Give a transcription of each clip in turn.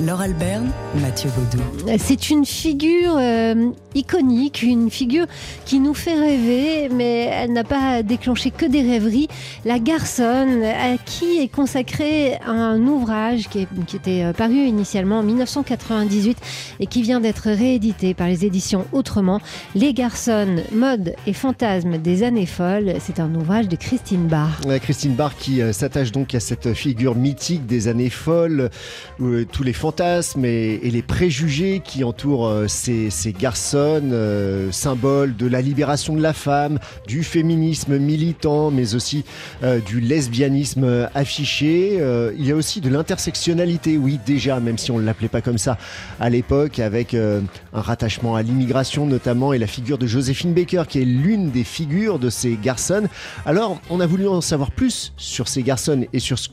Laure Alberne, Mathieu Baudou. C'est une figure euh, iconique, une figure qui nous fait rêver, mais elle n'a pas déclenché que des rêveries. La garçonne, à qui est consacré un ouvrage qui, qui était euh, paru initialement en 1998 et qui vient d'être réédité par les éditions Autrement. Les garçonnes, mode et fantasmes des années folles. C'est un ouvrage de Christine Barr. Christine Barr qui euh, s'attache donc à cette figure mythique des années folles, où tous les fantasmes et, les préjugés qui entourent euh, ces, garçons, euh, symboles de la libération de la femme, du féminisme militant, mais aussi euh, du lesbianisme affiché. Euh, il y a aussi de l'intersectionnalité, oui déjà, même si on ne l'appelait pas comme ça à l'époque, avec un rattachement à l'immigration notamment, et la figure de Joséphine Baker, qui est l'une des figures de ces garçons. Alors, on a voulu en savoir plus sur ces garçons et sur ce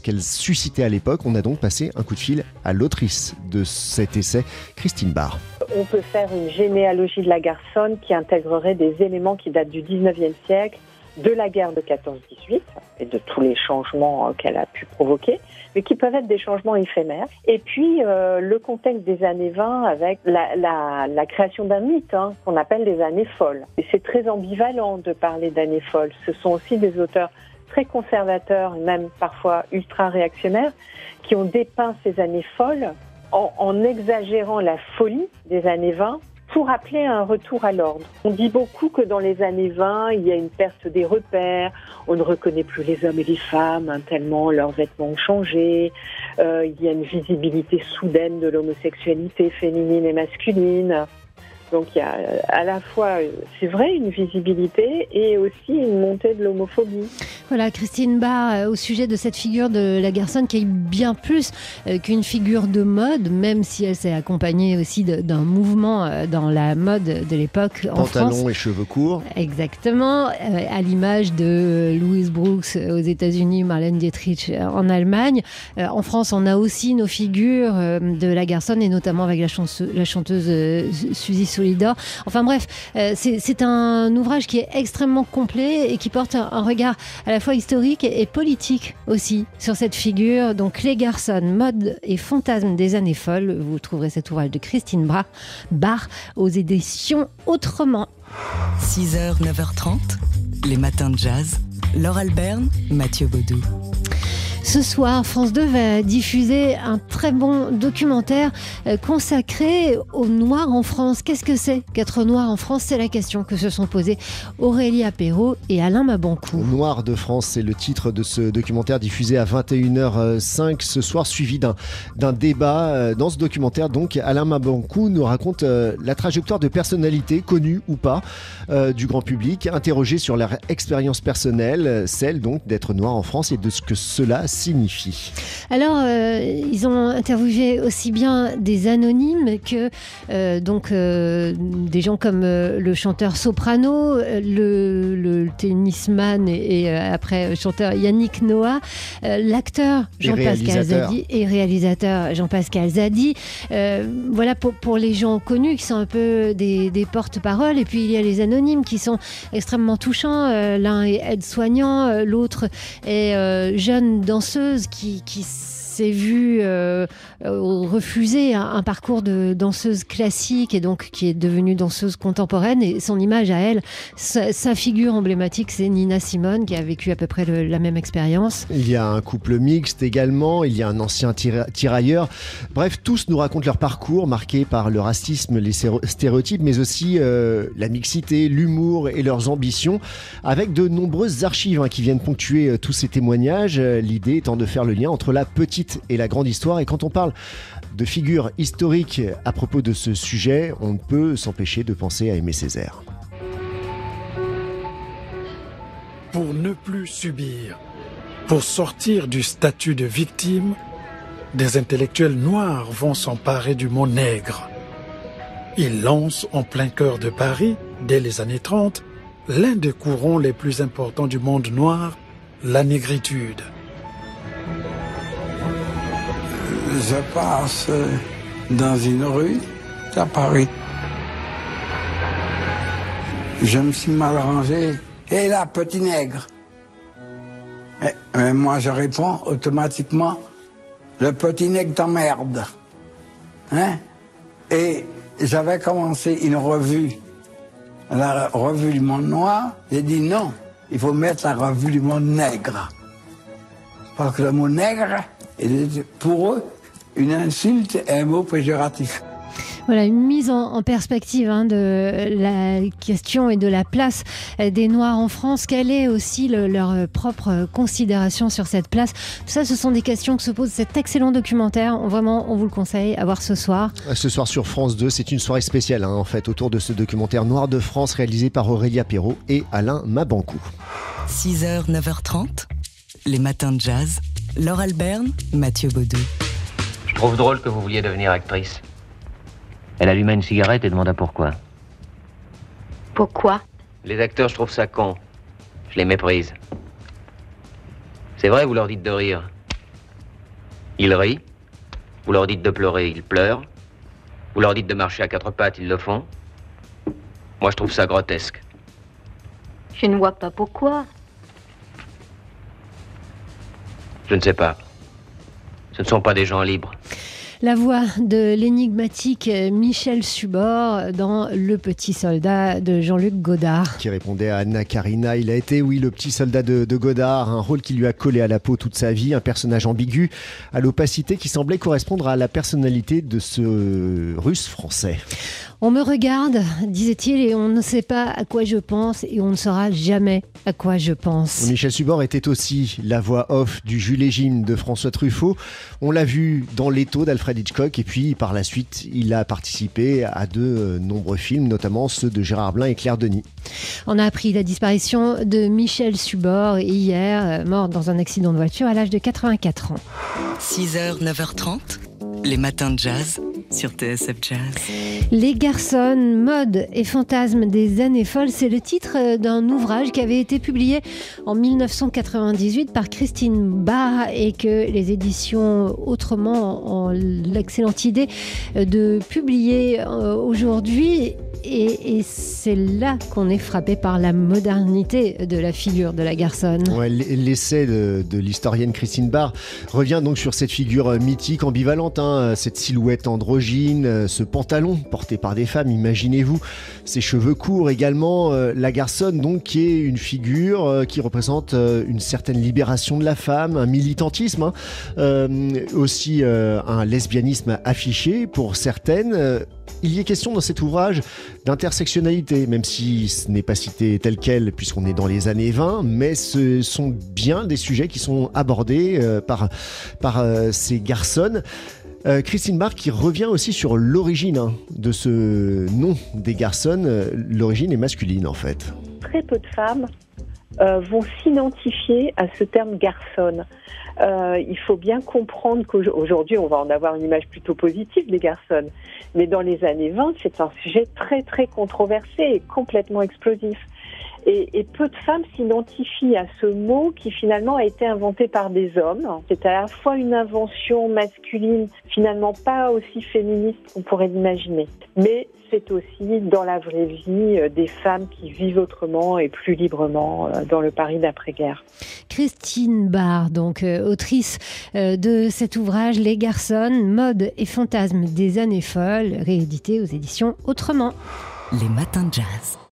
qu'elles suscitaient à l'époque. On a donc passé un coup de fil à l'autrice de cet essai, Christine Barr. On peut faire une généalogie de la garçonne qui intégrerait des éléments qui datent du 19e siècle, de la guerre de 14-18 et de tous les changements qu'elle a pu provoquer, mais qui peuvent être des changements éphémères. Et puis euh, le contexte des années 20 avec la création d'un mythe hein, qu'on appelle les années folles. Et c'est très ambivalent de parler d'années folles. Ce sont aussi des auteurs très conservateurs, même parfois ultra réactionnaires, qui ont dépeint ces années folles en, exagérant la folie des années 20 pour appeler un retour à l'ordre. On dit beaucoup que dans les années 20, il y a une perte des repères, on ne reconnaît plus les hommes et les femmes, hein, tellement leurs vêtements ont changé, euh, il y a une visibilité soudaine de l'homosexualité féminine et masculine. Donc il y a à la fois, c'est vrai, une visibilité et aussi une montée de l'homophobie. Voilà, Christine Barr, au sujet de cette figure de la garçonne qui est bien plus qu'une figure de mode, même si elle s'est accompagnée aussi d'un mouvement dans la mode de l'époque en France. et cheveux courts. Exactement, à l'image de Louise Brooks aux États-Unis, Marlène Dietrich en Allemagne. En France, on a aussi nos figures de la garçonne et notamment avec la, chanteuse, la chanteuse Suzy Solidor. Enfin bref, euh, c'est un ouvrage qui est extrêmement complet et qui porte un, un, regard à la fois historique et politique aussi sur cette figure. Donc Les garçons, mode et fantasmes des années folles. Vous trouverez cet ouvrage de Christine Bra Barr aux éditions Autrement. 6h, 9h30, les matins de jazz. Laure Alberne, Mathieu Baudou. Ce soir, France 2 va diffuser un très bon documentaire consacré aux Noirs en France. Qu'est-ce que c'est qu'être noir en France? C'est la question que se sont posées Aurélie Apéro et Alain Mabancou. Noir de France, c'est le titre de ce documentaire diffusé à 21h05 ce soir, suivi d'un débat. Dans ce documentaire, donc, Alain Mabancou nous raconte la trajectoire de personnalités, connues ou pas, du grand public, interrogées sur leur expérience personnelle, celle donc d'être noir en France et de ce que cela signifie Alors, euh, ils ont interviewé aussi bien des anonymes que euh, donc euh, des gens comme le chanteur soprano, le, le tennisman et, et après chanteur Yannick Noah, l'acteur Jean-Pascal Zadi et réalisateur Jean-Pascal Zadi. voilà pour, pour les gens connus qui sont un peu des, des porte-paroles. Et puis il y a les anonymes qui sont extrêmement touchants. L'un est aide-soignant, l'autre est jeune qui, qui s'est vue euh, refuser un, parcours de danseuse classique et donc qui est devenue danseuse contemporaine et son image à elle, sa, figure emblématique c'est Nina Simone qui a vécu à peu près la même expérience. Il y a un couple mixte également, il y a un ancien tira tirailleur. Bref, tous nous racontent leur parcours marqué par le racisme, les stéréotypes, mais aussi euh, la mixité, l'humour et leurs ambitions, avec de nombreuses archives hein, qui viennent ponctuer euh, tous ces témoignages. L'idée étant de faire le lien entre la petite et la grande histoire. Et quand on parle de figures historiques à propos de ce sujet, on ne peut s'empêcher de penser à Aimé Césaire. Pour ne plus subir, pour sortir du statut de victime, des intellectuels noirs vont s'emparer du mot nègre. Ils lancent en plein cœur de Paris, dès les années 30, l'un des courants les plus importants du monde noir, la négritude. Je passe dans une rue à Paris. Je me suis mal rangé. Et là, petit nègre. Et Mais moi, je réponds automatiquement le petit nègre t'emmerde. Hein? Et j'avais commencé une revue, la revue du monde noir. J'ai dit non, il faut mettre la revue du monde nègre. Parce que le mot nègre pour eux une insulte et un mot péjoratif. Voilà, une mise en, perspective hein, de la question et de la place des Noirs en France. Quelle est aussi leur propre considération sur cette place? Tout ça, ce sont des questions que se pose cet excellent documentaire. On, vraiment, on vous le conseille à voir ce soir. Ce soir sur France 2, c'est une soirée spéciale hein, en fait autour de ce documentaire Noir de France réalisé par Aurélia Perrault et Alain Mabancou. 6h, 9h30, les matins de jazz. Laure Alberne, Mathieu Baudou. Je trouve drôle que vous vouliez devenir actrice. Elle alluma une cigarette et demanda pourquoi. Pourquoi? Les acteurs, je trouve ça con. Je les méprise. C'est vrai, vous leur dites de rire. Ils rient. Vous leur dites de pleurer, ils pleurent. Vous leur dites de marcher à quatre pattes, ils le font. Moi, je trouve ça grotesque. Je ne vois pas pourquoi. Je ne sais pas. Ce ne sont pas des gens libres. La voix de l'énigmatique Michel Subor dans Le Petit Soldat de Jean-Luc Godard. Qui répondait à Anna Karina. Il a été, oui, le petit soldat de, de, Godard, un rôle qui lui a collé à la peau toute sa vie, un personnage ambigu, à l'opacité qui semblait correspondre à la personnalité de ce russe français. On me regarde, disait-il, et on ne sait pas à quoi je pense et on ne saura jamais à quoi je pense. Michel Subor était aussi la voix off du Jules Jim de François Truffaut. On l'a vu dans L'étau d'Alfred Hitchcock et puis par la suite, il a participé à de euh, nombreux films, notamment ceux de Gérard Blin et Claire Denis. On a appris la disparition de Michel Subor hier, euh, mort dans un accident de voiture à l'âge de 84 ans. 6h, 9h30, les matins de jazz sur TSF Jazz. Les garçons, mode et fantasmes des années folles, c'est le titre euh, d'un ouvrage qui avait été publié en 1998 par Christine Barr et que les éditions Autrement ont l'excellente idée euh, de publier euh, aujourd'hui et, c'est là qu'on est frappé par la modernité de la figure de la garçonne. L'essai de, l'historienne Christine Barr revient donc sur cette figure euh, mythique, ambivalente, hein, cette silhouette androgyne, euh, ce pantalon porté par des femmes, imaginez-vous, ses cheveux courts également. Euh, la garçonne, donc, qui est une figure qui représente une certaine libération de la femme, un militantisme, hein, aussi un lesbianisme affiché pour certaines il y est question dans cet ouvrage d'intersectionnalité, même si ce n'est pas cité tel quel, puisqu'on est dans les années 20, mais ce sont bien des sujets qui sont abordés euh, par, par euh, ces garçons. Euh, Christine Barr qui revient aussi sur l'origine hein, de ce nom des garçons. L'origine est masculine en fait. Très peu de femmes vont s'identifier à ce terme garçon. Euh, il faut bien comprendre qu'aujourd'hui, on va en avoir une image plutôt positive des garçons. Mais dans les années 20, c'est un sujet très, très controversé et complètement explosif. Et, et, peu de femmes s'identifient à ce mot qui finalement a été inventé par des hommes. C'est à la fois une invention masculine, finalement pas aussi féministe qu'on pourrait l'imaginer, mais c'est aussi dans la vraie vie euh, des femmes qui vivent autrement et plus librement euh, dans le Paris d'après-guerre. Christine Barr, donc euh, autrice de cet ouvrage Les garçons, mode et fantasmes des années folles, réédité aux éditions Autrement. Les matins de jazz.